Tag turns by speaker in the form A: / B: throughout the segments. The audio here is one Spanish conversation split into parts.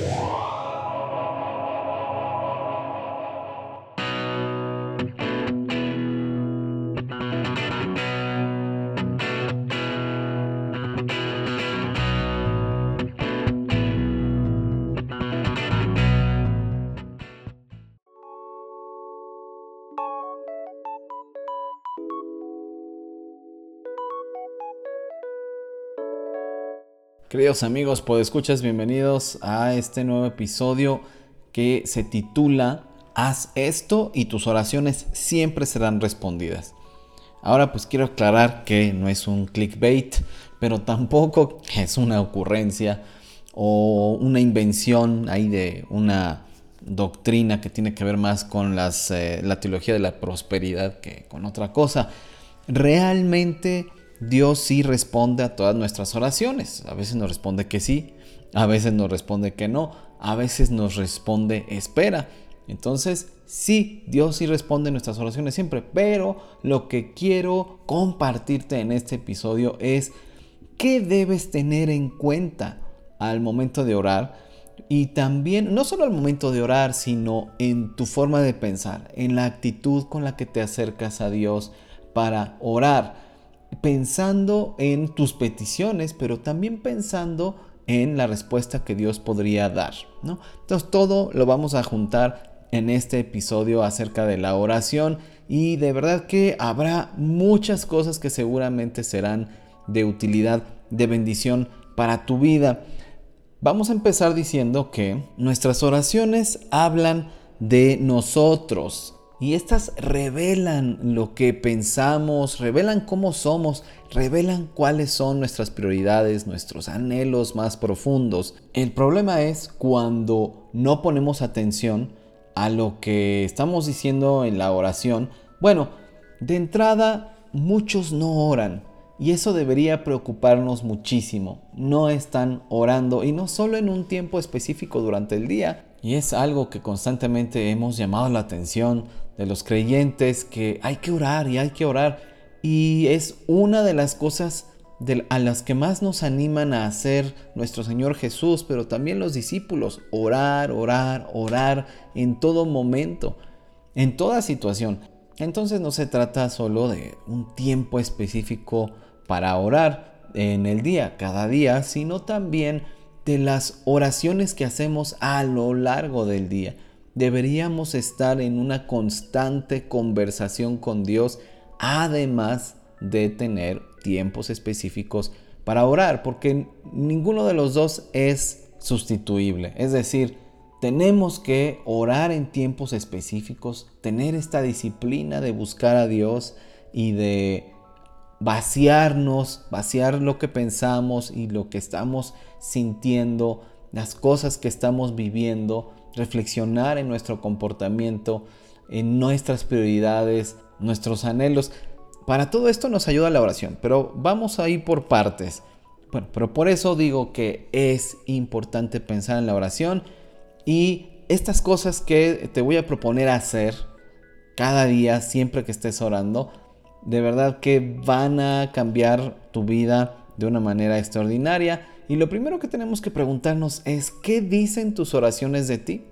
A: Yeah. Queridos amigos, escuchas bienvenidos a este nuevo episodio que se titula Haz esto y tus oraciones siempre serán respondidas. Ahora pues quiero aclarar que no es un clickbait, pero tampoco es una ocurrencia o una invención ahí de una doctrina que tiene que ver más con las, eh, la teología de la prosperidad que con otra cosa. Realmente Dios sí responde a todas nuestras oraciones. A veces nos responde que sí, a veces nos responde que no, a veces nos responde espera. Entonces, sí, Dios sí responde nuestras oraciones siempre, pero lo que quiero compartirte en este episodio es qué debes tener en cuenta al momento de orar y también, no solo al momento de orar, sino en tu forma de pensar, en la actitud con la que te acercas a Dios para orar pensando en tus peticiones, pero también pensando en la respuesta que Dios podría dar. ¿no? Entonces todo lo vamos a juntar en este episodio acerca de la oración y de verdad que habrá muchas cosas que seguramente serán de utilidad, de bendición para tu vida. Vamos a empezar diciendo que nuestras oraciones hablan de nosotros, y estas revelan lo que pensamos, revelan cómo somos, revelan cuáles son nuestras prioridades, nuestros anhelos más profundos. El problema es cuando no ponemos atención a lo que estamos diciendo en la oración. Bueno, de entrada, muchos no oran. Y eso debería preocuparnos muchísimo. No están orando y no solo en un tiempo específico durante el día. Y es algo que constantemente hemos llamado la atención de los creyentes que hay que orar y hay que orar. Y es una de las cosas a las que más nos animan a hacer nuestro Señor Jesús, pero también los discípulos. Orar, orar, orar en todo momento, en toda situación. Entonces no se trata solo de un tiempo específico para orar en el día, cada día, sino también de las oraciones que hacemos a lo largo del día deberíamos estar en una constante conversación con Dios, además de tener tiempos específicos para orar, porque ninguno de los dos es sustituible. Es decir, tenemos que orar en tiempos específicos, tener esta disciplina de buscar a Dios y de vaciarnos, vaciar lo que pensamos y lo que estamos sintiendo, las cosas que estamos viviendo reflexionar en nuestro comportamiento, en nuestras prioridades, nuestros anhelos. Para todo esto nos ayuda la oración, pero vamos a ir por partes. Bueno, pero por eso digo que es importante pensar en la oración y estas cosas que te voy a proponer hacer cada día, siempre que estés orando, de verdad que van a cambiar tu vida de una manera extraordinaria y lo primero que tenemos que preguntarnos es, ¿qué dicen tus oraciones de ti?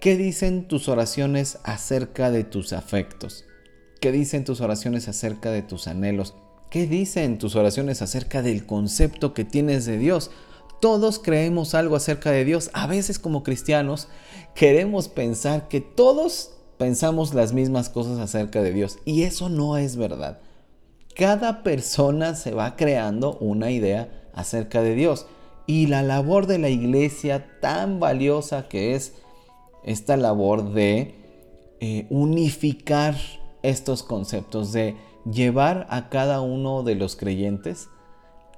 A: ¿Qué dicen tus oraciones acerca de tus afectos? ¿Qué dicen tus oraciones acerca de tus anhelos? ¿Qué dicen tus oraciones acerca del concepto que tienes de Dios? Todos creemos algo acerca de Dios. A veces como cristianos queremos pensar que todos pensamos las mismas cosas acerca de Dios. Y eso no es verdad. Cada persona se va creando una idea acerca de Dios. Y la labor de la iglesia tan valiosa que es esta labor de eh, unificar estos conceptos, de llevar a cada uno de los creyentes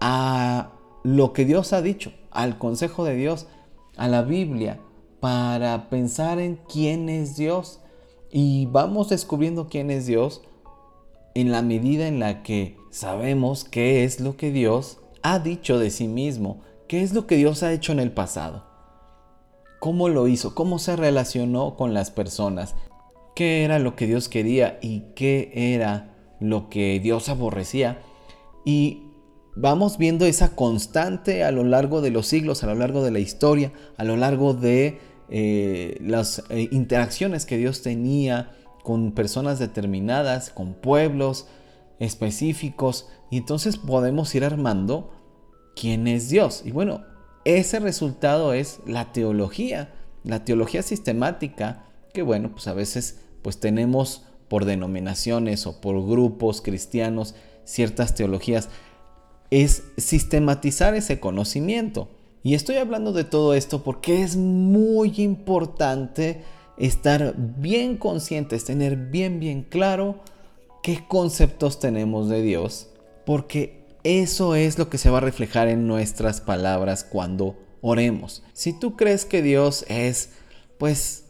A: a lo que Dios ha dicho, al consejo de Dios, a la Biblia, para pensar en quién es Dios. Y vamos descubriendo quién es Dios en la medida en la que sabemos qué es lo que Dios ha dicho de sí mismo, qué es lo que Dios ha hecho en el pasado, cómo lo hizo, cómo se relacionó con las personas, qué era lo que Dios quería y qué era lo que Dios aborrecía. Y vamos viendo esa constante a lo largo de los siglos, a lo largo de la historia, a lo largo de eh, las eh, interacciones que Dios tenía con personas determinadas, con pueblos específicos, y entonces podemos ir armando quién es Dios. Y bueno, ese resultado es la teología, la teología sistemática, que bueno, pues a veces pues tenemos por denominaciones o por grupos cristianos ciertas teologías, es sistematizar ese conocimiento. Y estoy hablando de todo esto porque es muy importante estar bien conscientes, tener bien, bien claro qué conceptos tenemos de Dios, porque eso es lo que se va a reflejar en nuestras palabras cuando oremos. Si tú crees que Dios es, pues,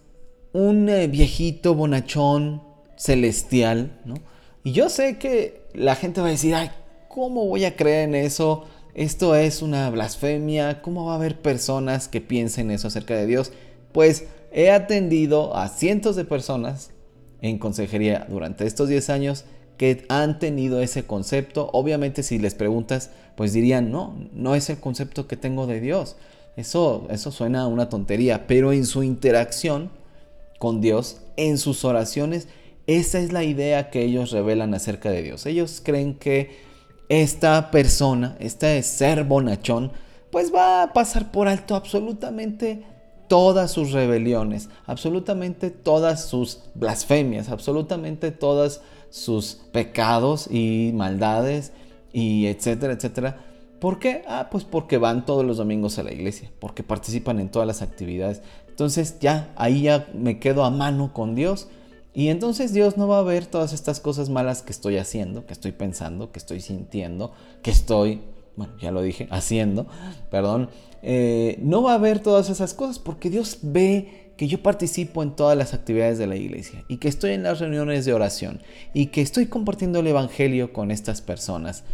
A: un eh, viejito bonachón celestial, ¿no? Y yo sé que la gente va a decir, ay, ¿cómo voy a creer en eso? Esto es una blasfemia. ¿Cómo va a haber personas que piensen eso acerca de Dios? Pues he atendido a cientos de personas en consejería durante estos 10 años que han tenido ese concepto. Obviamente si les preguntas, pues dirían, no, no es el concepto que tengo de Dios. Eso, eso suena a una tontería, pero en su interacción con Dios, en sus oraciones, esa es la idea que ellos revelan acerca de Dios. Ellos creen que esta persona, este ser bonachón, pues va a pasar por alto absolutamente todas sus rebeliones, absolutamente todas sus blasfemias, absolutamente todas sus pecados y maldades y etcétera, etcétera. ¿Por qué? Ah, pues porque van todos los domingos a la iglesia, porque participan en todas las actividades. Entonces ya, ahí ya me quedo a mano con Dios. Y entonces Dios no va a ver todas estas cosas malas que estoy haciendo, que estoy pensando, que estoy sintiendo, que estoy, bueno, ya lo dije, haciendo, perdón. Eh, no va a ver todas esas cosas porque Dios ve que yo participo en todas las actividades de la iglesia y que estoy en las reuniones de oración y que estoy compartiendo el Evangelio con estas personas.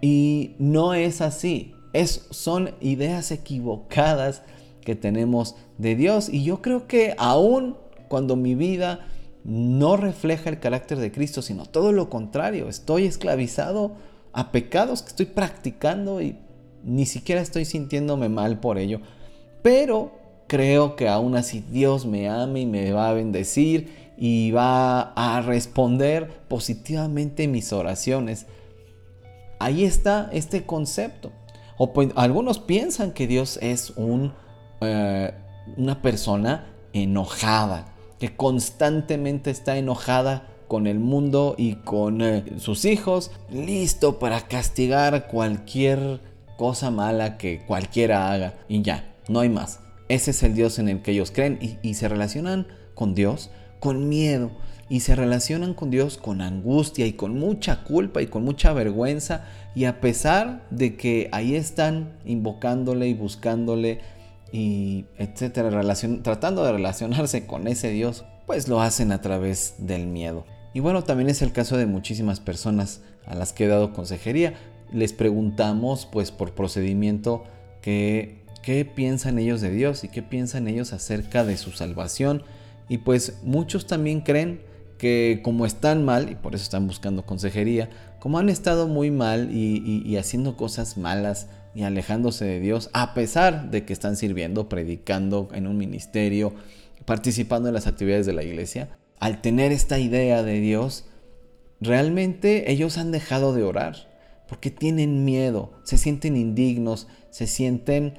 A: Y no es así, es, son ideas equivocadas que tenemos de Dios y yo creo que aún cuando mi vida no refleja el carácter de Cristo, sino todo lo contrario, estoy esclavizado a pecados que estoy practicando y ni siquiera estoy sintiéndome mal por ello. Pero creo que aún así Dios me ama y me va a bendecir y va a responder positivamente mis oraciones. Ahí está este concepto. O pues, algunos piensan que Dios es un, eh, una persona enojada, que constantemente está enojada con el mundo y con eh, sus hijos, listo para castigar cualquier cosa mala que cualquiera haga. Y ya, no hay más. Ese es el Dios en el que ellos creen y, se relacionan con Dios con miedo y se relacionan con Dios con angustia y con mucha culpa y con mucha vergüenza y a pesar de que ahí están invocándole y buscándole y etcétera, tratando de relacionarse con ese Dios, pues lo hacen a través del miedo. Y bueno, también es el caso de muchísimas personas a las que he dado consejería. Les preguntamos pues por procedimiento que qué piensan ellos de Dios y qué piensan ellos acerca de su salvación. Y pues muchos también creen que como están mal, y por eso están buscando consejería, como han estado muy mal y, haciendo cosas malas y alejándose de Dios, a pesar de que están sirviendo, predicando en un ministerio, participando en las actividades de la iglesia, al tener esta idea de Dios, realmente ellos han dejado de orar, porque tienen miedo, se sienten indignos, se sienten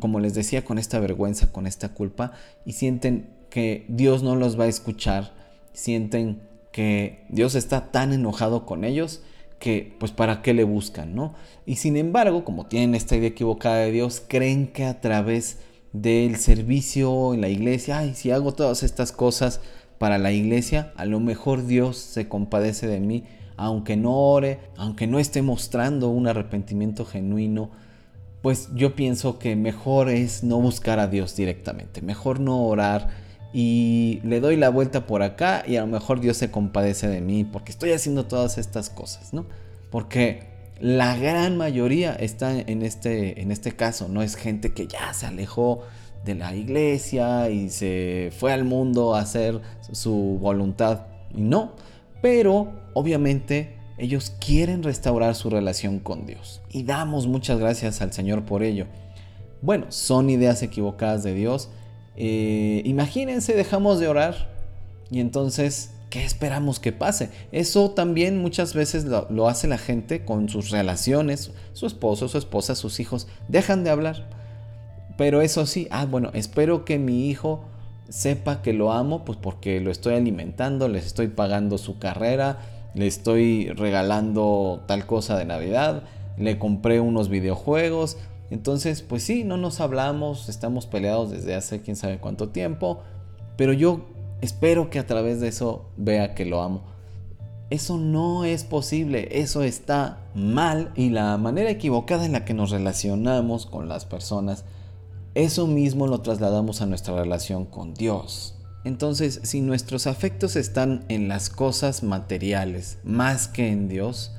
A: como les decía, con esta vergüenza, con esta culpa, y sienten que Dios no los va a escuchar, sienten que Dios está tan enojado con ellos que pues para qué le buscan, ¿no? Y sin embargo, como tienen esta idea equivocada de Dios, creen que a través del servicio en la iglesia, ay, si hago todas estas cosas para la iglesia, a lo mejor Dios se compadece de mí, aunque no ore, aunque no esté mostrando un arrepentimiento genuino, pues yo pienso que mejor es no buscar a Dios directamente, mejor no orar y le doy la vuelta por acá y a lo mejor Dios se compadece de mí porque estoy haciendo todas estas cosas, ¿no? Porque la gran mayoría está en este, en este caso, no es gente que ya se alejó de la iglesia y se fue al mundo a hacer su voluntad, y no, pero obviamente Ellos quieren restaurar su relación con Dios. Y damos muchas gracias al Señor por ello. Bueno, son ideas equivocadas de Dios. Eh, imagínense, dejamos de orar y entonces, ¿qué esperamos que pase? Eso también muchas veces lo, hace la gente con sus relaciones, su esposo, su esposa, sus hijos. Dejan de hablar. Pero eso sí, ah, bueno, espero que mi hijo sepa que lo amo, pues porque lo estoy alimentando, les estoy pagando su carrera, le estoy regalando tal cosa de Navidad, le compré unos videojuegos. Entonces, pues sí, no nos hablamos, estamos peleados desde hace quién sabe cuánto tiempo, pero yo espero que a través de eso vea que lo amo. Eso no es posible, eso está mal y la manera equivocada en la que nos relacionamos con las personas, eso mismo lo trasladamos a nuestra relación con Dios. Entonces, si nuestros afectos están en las cosas materiales más que en Dios,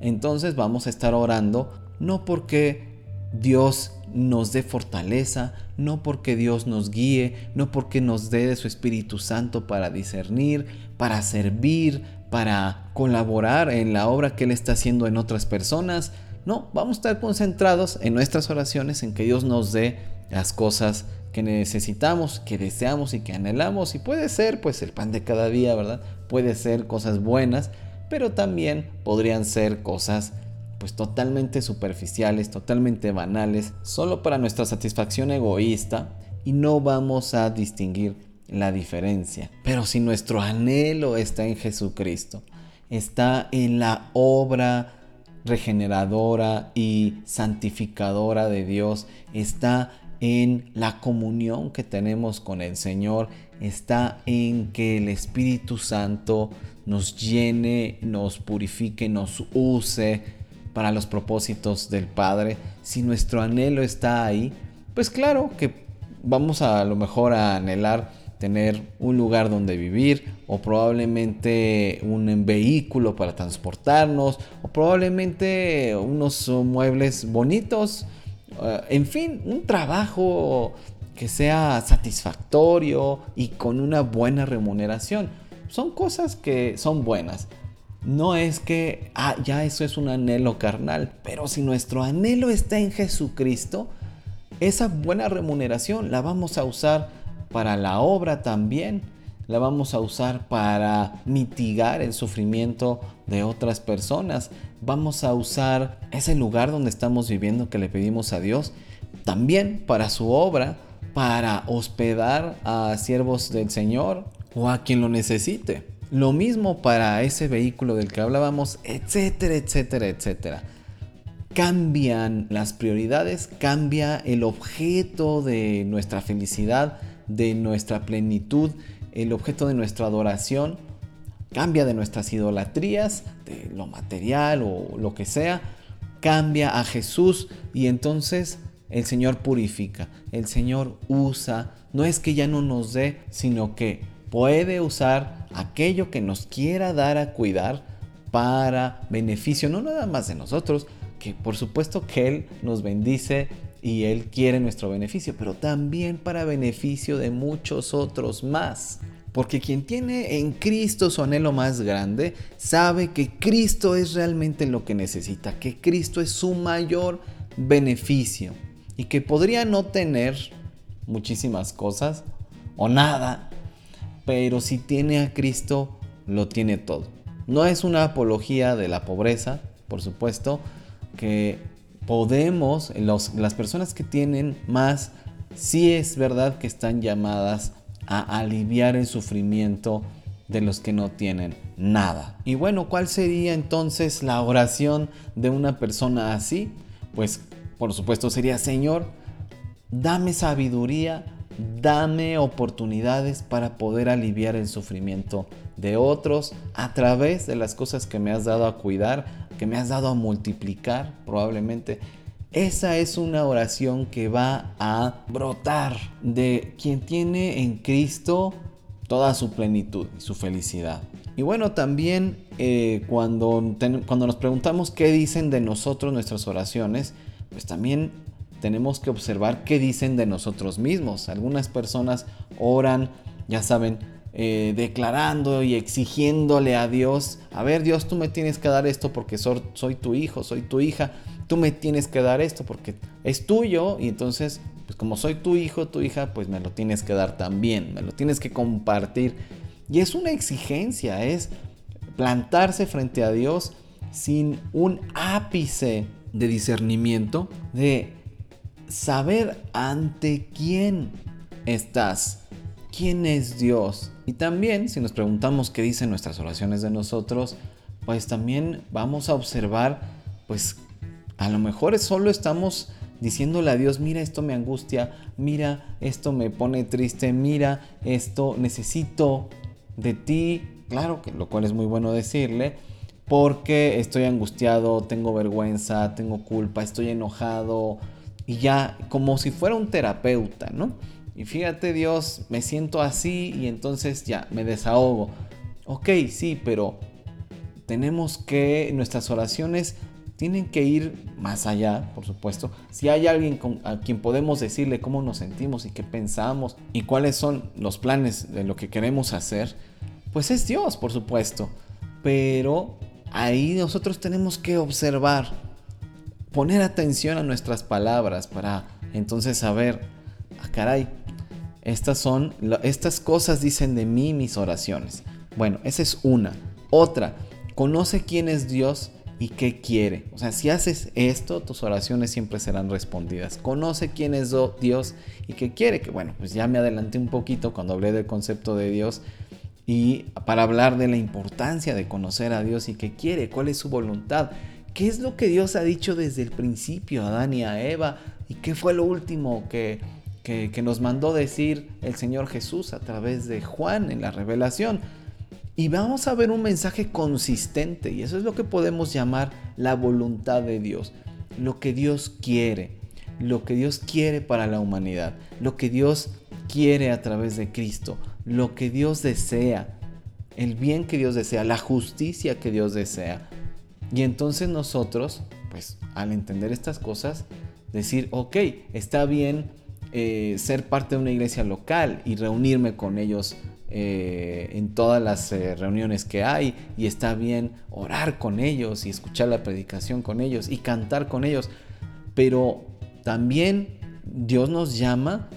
A: entonces vamos a estar orando no porque Dios nos dé fortaleza, no porque Dios nos guíe, no porque nos dé de su Espíritu Santo para discernir, para servir, para colaborar en la obra que Él está haciendo en otras personas. No, vamos a estar concentrados en nuestras oraciones, en que Dios nos dé las cosas que necesitamos, que deseamos y que anhelamos. Y puede ser pues el pan de cada día, ¿verdad? Puede ser cosas buenas, pero también podrían ser cosas pues totalmente superficiales, totalmente banales, solo para nuestra satisfacción egoísta y no vamos a distinguir la diferencia. Pero si nuestro anhelo está en Jesucristo, está en la obra regeneradora y santificadora de Dios, está en la comunión que tenemos con el Señor, está en que el Espíritu Santo nos llene, nos purifique, nos use para los propósitos del Padre. Si nuestro anhelo está ahí, pues claro que vamos a, lo mejor a anhelar tener un lugar donde vivir o probablemente un vehículo para transportarnos o probablemente unos muebles bonitos eh, en fin, un trabajo que sea satisfactorio y con una buena remuneración. Son cosas que son buenas. No es que, ah, ya eso es un anhelo carnal, pero si nuestro anhelo está en Jesucristo, esa buena remuneración la vamos a usar para la obra también, la vamos a usar para mitigar el sufrimiento de otras personas, vamos a usar ese lugar donde estamos viviendo que le pedimos a Dios también para su obra, para hospedar a siervos del Señor o a quien lo necesite. Lo mismo para ese vehículo del que hablábamos, etcétera, etcétera, etcétera. Cambian las prioridades, cambia el objeto de nuestra felicidad, de nuestra plenitud, el objeto de nuestra adoración cambia de nuestras idolatrías, de lo material o lo que sea, cambia a Jesús y entonces el Señor purifica, el Señor usa, no es que ya no nos dé, sino que puede usar aquello que nos quiera dar a cuidar para beneficio, no nada más de nosotros, que por supuesto que Él nos bendice y Él quiere nuestro beneficio, pero también para beneficio de muchos otros más. Porque quien tiene en Cristo su anhelo más grande, sabe que Cristo es realmente lo que necesita, que Cristo es su mayor beneficio y que podría no tener muchísimas cosas o nada, pero si tiene a Cristo, lo tiene todo. No es una apología de la pobreza, por supuesto, que podemos, las personas que tienen más, sí es verdad que están llamadas a aliviar el sufrimiento de los que no tienen nada. Y bueno, ¿cuál sería entonces la oración de una persona así? Pues por supuesto sería, Señor, dame sabiduría, dame oportunidades para poder aliviar el sufrimiento de otros a través de las cosas que me has dado a cuidar, que me has dado a multiplicar probablemente esa es una oración que va a brotar de quien tiene en Cristo toda su plenitud y su felicidad. Y bueno, también eh, cuando, cuando nos preguntamos qué dicen de nosotros nuestras oraciones, pues también tenemos que observar qué dicen de nosotros mismos. Algunas personas oran, ya saben, eh, declarando y exigiéndole a Dios, a ver Dios, tú me tienes que dar esto porque soy, soy tu hijo, soy tu hija, tú me tienes que dar esto porque es tuyo y entonces, pues como soy tu hijo, tu hija, pues me lo tienes que dar también, me lo tienes que compartir. Y es una exigencia, es plantarse frente a Dios sin un ápice de discernimiento, de saber ante quién estás, quién es Dios. Y también, si nos preguntamos qué dicen nuestras oraciones de nosotros, pues también vamos a observar, pues a lo mejor solo estamos diciéndole a Dios, mira, esto me angustia, mira, esto me pone triste, mira, esto necesito de ti. Claro que lo cual es muy bueno decirle, porque estoy angustiado, tengo vergüenza, tengo culpa, estoy enojado y ya como si fuera un terapeuta, ¿no? Y fíjate Dios, me siento así y entonces ya me desahogo. Ok, sí, pero tenemos que nuestras oraciones tienen que ir más allá, por supuesto. Si hay alguien a quien podemos decirle cómo nos sentimos y qué pensamos y cuáles son los planes de lo que queremos hacer, pues es Dios, por supuesto. Pero ahí nosotros tenemos que observar, poner atención a nuestras palabras para entonces saber, ah, caray, estas son, estas cosas dicen de mí mis oraciones. Bueno, esa es una. Otra, conoce quién es Dios y qué quiere. O sea, si haces esto, tus oraciones siempre serán respondidas. Conoce quién es Dios y qué quiere. Que bueno, pues ya me adelanté un poquito cuando hablé del concepto de Dios y para hablar de la importancia de conocer a Dios y qué quiere, cuál es su voluntad, qué es lo que Dios ha dicho desde el principio a Adán y a Eva y qué fue lo último que, que, nos mandó decir el Señor Jesús a través de Juan en la revelación. Y vamos a ver un mensaje consistente y eso es lo que podemos llamar la voluntad de Dios, lo que Dios quiere, lo que Dios quiere para la humanidad, lo que Dios quiere a través de Cristo, lo que Dios desea, el bien que Dios desea, la justicia que Dios desea. Y entonces nosotros, pues al entender estas cosas, decir, ok, está bien eh, ser parte de una iglesia local y reunirme con ellos eh, en todas las eh, reuniones que hay y está bien orar con ellos y escuchar la predicación con ellos y cantar con ellos. Pero también Dios nos llama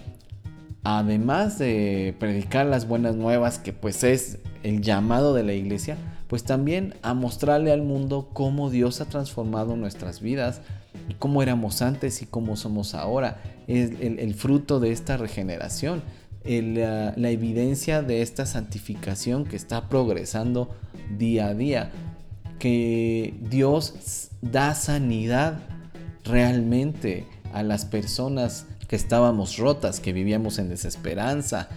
A: además de predicar las buenas nuevas, que pues es el llamado de la iglesia, pues también a mostrarle al mundo cómo Dios ha transformado nuestras vidas, y cómo éramos antes y cómo somos ahora, es el, fruto de esta regeneración, la, la evidencia de esta santificación que está progresando día a día, que Dios da sanidad realmente a las personas que estábamos rotas, que vivíamos en desesperanza.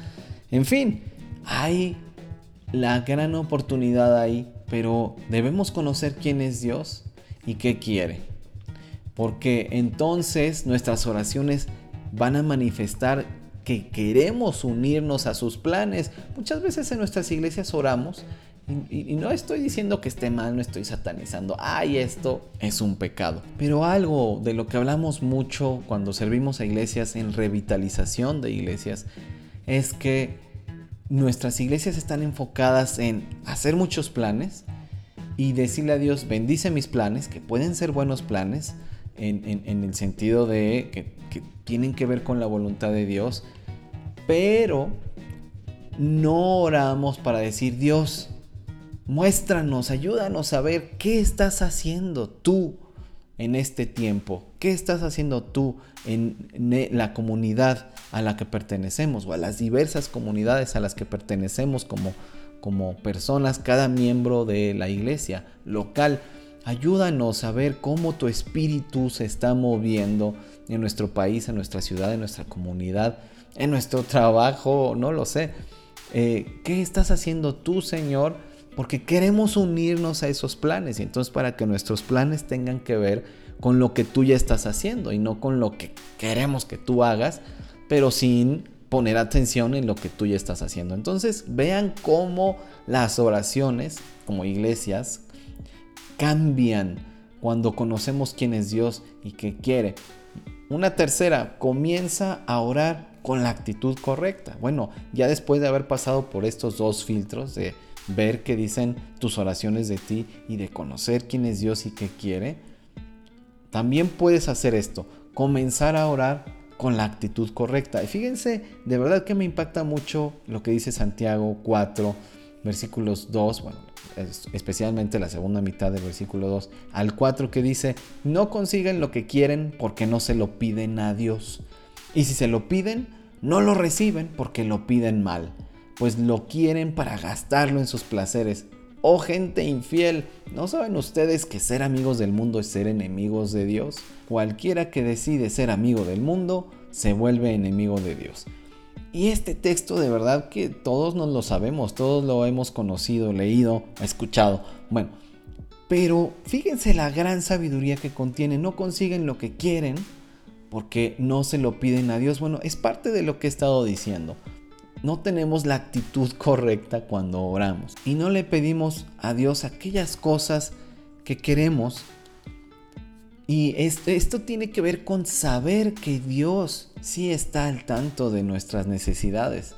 A: En fin, hay la gran oportunidad ahí, pero debemos conocer quién es Dios y qué quiere. Porque entonces nuestras oraciones van a manifestar que queremos unirnos a sus planes. Muchas veces en nuestras iglesias oramos y, no estoy diciendo que esté mal, no estoy satanizando, ay, esto es un pecado. Pero algo de lo que hablamos mucho cuando servimos a iglesias en revitalización de iglesias es que nuestras iglesias están enfocadas en hacer muchos planes y decirle a Dios, bendice mis planes, que pueden ser buenos planes, en, el sentido de que, que tienen que ver con la voluntad de Dios, pero no oramos para decir, Dios, Muéstranos, ayúdanos a ver qué estás haciendo tú en este tiempo. ¿Qué estás haciendo tú en la comunidad a la que pertenecemos o a las diversas comunidades a las que pertenecemos como, como personas, cada miembro de la iglesia local? Ayúdanos a ver cómo tu espíritu se está moviendo en nuestro país, en nuestra ciudad, en nuestra comunidad, en nuestro trabajo, no lo sé. Eh, ¿Qué estás haciendo tú, Señor? porque queremos unirnos a esos planes y entonces para que nuestros planes tengan que ver con lo que tú ya estás haciendo y no con lo que queremos que tú hagas, pero sin poner atención en lo que tú ya estás haciendo. Entonces vean cómo las oraciones como iglesias cambian cuando conocemos quién es Dios y qué quiere. Una tercera, comienza a orar con la actitud correcta. Bueno, ya después de haber pasado por estos dos filtros de ver qué dicen tus oraciones de ti y de conocer quién es Dios y qué quiere, también puedes hacer esto, comenzar a orar con la actitud correcta. Y fíjense, de verdad que me impacta mucho lo que dice Santiago 4, versículos 2, bueno, especialmente la segunda mitad del versículo 2 al 4 que dice, no consiguen lo que quieren porque no se lo piden a Dios. Y si se lo piden, no lo reciben porque lo piden mal, pues lo quieren para gastarlo en sus placeres. Oh gente infiel, ¿no saben ustedes que ser amigos del mundo es ser enemigos de Dios? Cualquiera que decide ser amigo del mundo se vuelve enemigo de Dios. Y este texto de verdad que todos nos lo sabemos, todos lo hemos conocido, leído, escuchado. Bueno, pero fíjense la gran sabiduría que contiene. No consiguen lo que quieren porque no se lo piden a Dios. Bueno, es parte de lo que he estado diciendo. No tenemos la actitud correcta cuando oramos y no le pedimos a Dios aquellas cosas que queremos y esto, tiene que ver con saber que Dios sí está al tanto de nuestras necesidades.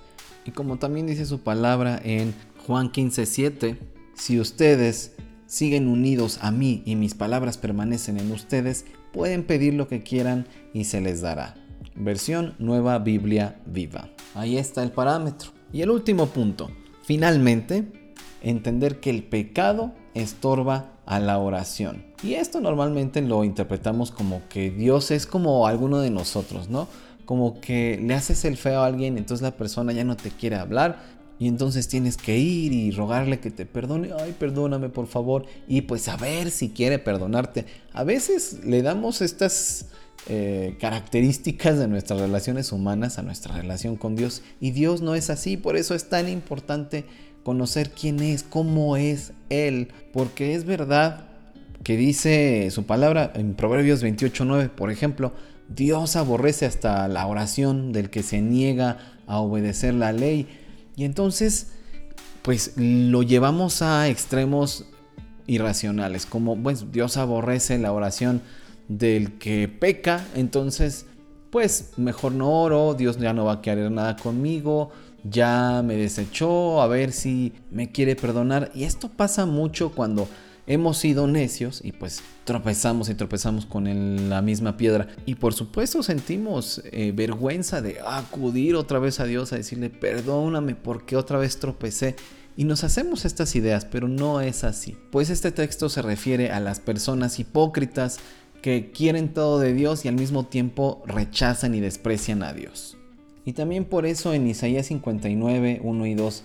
A: Y como también dice su palabra en Juan 15:7, si ustedes siguen unidos a mí y mis palabras permanecen en ustedes, pueden pedir lo que quieran y se les dará. Versión Nueva Biblia Viva. Ahí está el parámetro. Y el último punto, finalmente, entender que el pecado estorba a la oración. Y esto normalmente lo interpretamos como que Dios es como alguno de nosotros, ¿no? Como que le haces el feo a alguien, entonces la persona ya no te quiere hablar, y entonces tienes que ir y rogarle que te perdone. Ay, perdóname por favor. Y pues a ver si quiere perdonarte. A veces le damos estas eh, características de nuestras relaciones humanas a nuestra relación con Dios. Y Dios no es así. Por eso es tan importante conocer quién es, cómo es Él, porque es verdad que dice su palabra en Proverbios 28.9, por ejemplo, Dios aborrece hasta la oración del que se niega a obedecer la ley. Y entonces, pues lo llevamos a extremos irracionales, como pues Dios aborrece la oración del que peca, entonces pues mejor no oro, Dios ya no va a querer nada conmigo, ya me desechó, a ver si me quiere perdonar. Y esto pasa mucho cuando hemos sido necios y pues tropezamos y tropezamos con la misma piedra. Y por supuesto sentimos eh, vergüenza de acudir otra vez a Dios a decirle perdóname porque otra vez tropecé. Y nos hacemos estas ideas, pero no es así. Pues este texto se refiere a las personas hipócritas quieren todo de Dios y al mismo tiempo rechazan y desprecian a Dios. Y también por eso en Isaías 59, 1 y 2,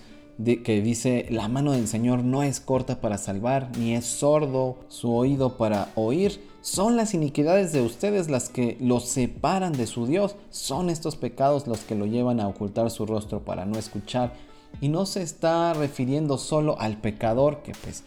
A: que dice, la mano del Señor no es corta para salvar, ni es sordo su oído para oír. Son las iniquidades de ustedes las que los separan de su Dios. Son estos pecados los que lo llevan a ocultar su rostro para no escuchar. Y no se está refiriendo solo al pecador que pues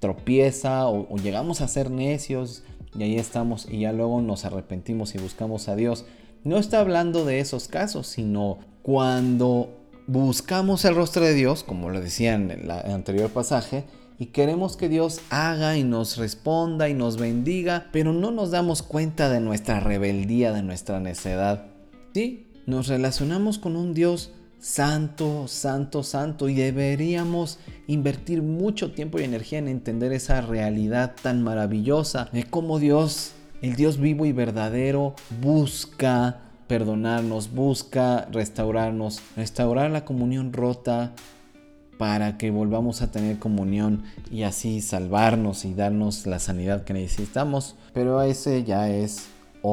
A: tropieza o, o llegamos a ser necios y ahí estamos y ya luego nos arrepentimos y buscamos a Dios no está hablando de esos casos, sino cuando buscamos el rostro de Dios, como lo decía en el anterior pasaje, y queremos que Dios haga y nos responda y nos bendiga, pero no nos damos cuenta de nuestra rebeldía, de nuestra necedad. Sí, nos relacionamos con un Dios santo, santo, santo y deberíamos invertir mucho tiempo y energía en entender esa realidad tan maravillosa de cómo Dios el Dios vivo y verdadero busca perdonarnos, busca restaurarnos, restaurar la comunión rota para que volvamos a tener comunión y así salvarnos y darnos la sanidad que necesitamos. Pero ese ya es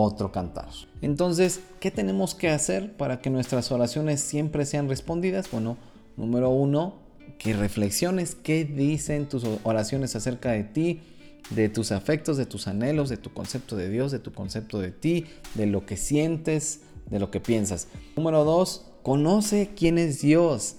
A: otro cantar. Entonces, ¿qué tenemos que hacer para que nuestras oraciones siempre sean respondidas? Bueno, número uno, que reflexiones qué dicen tus oraciones acerca de ti, de tus afectos, de tus anhelos, de tu concepto de Dios, de tu concepto de ti, de lo que sientes, de lo que piensas. Número dos, conoce quién es Dios,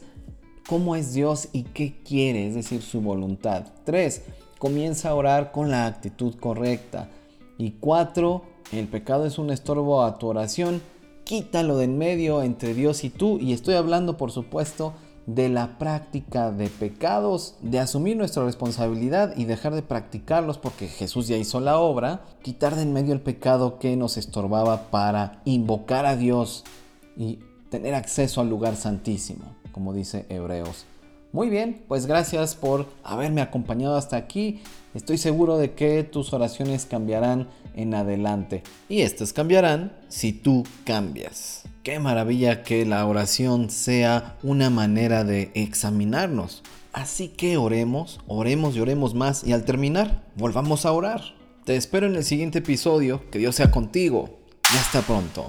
A: cómo es Dios y qué quiere, es decir, su voluntad. Tres, comienza a orar con la actitud correcta. Y cuatro, el pecado es un estorbo a tu oración, quítalo de en medio entre Dios y tú. Y estoy hablando, por supuesto, de la práctica de pecados, de asumir nuestra responsabilidad y dejar de practicarlos porque Jesús ya hizo la obra, quitar de en medio el pecado que nos estorbaba para invocar a Dios y tener acceso al lugar santísimo, como dice Hebreos. Muy bien, pues gracias por haberme acompañado hasta aquí. Estoy seguro de que tus oraciones cambiarán en adelante. Y estas cambiarán si tú cambias. Qué maravilla que la oración sea una manera de examinarnos. Así que oremos, oremos y oremos más y al terminar, volvamos a orar. Te espero en el siguiente episodio. Que Dios sea contigo. Y hasta pronto.